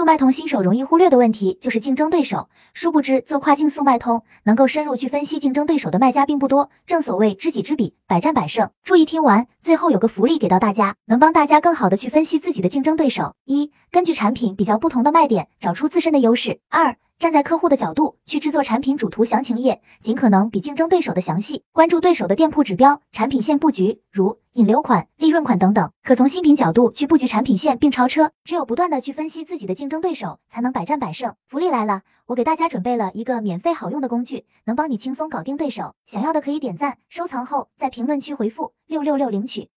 速卖通新手容易忽略的问题就是竞争对手，殊不知做跨境速卖通能够深入去分析竞争对手的卖家并不多。正所谓知己知彼，百战百胜。注意听完，最后有个福利给到大家，能帮大家更好的去分析自己的竞争对手。一、根据产品比较不同的卖点，找出自身的优势。二、站在客户的角度去制作产品主图详情页，尽可能比竞争对手的详细。关注对手的店铺指标、产品线布局，如引流款、利润款等等，可从新品角度去布局产品线并超车。只有不断的去分析自己的竞争对手，才能百战百胜。福利来了，我给大家准备了一个免费好用的工具，能帮你轻松搞定对手。想要的可以点赞收藏后，在评论区回复六六六领取。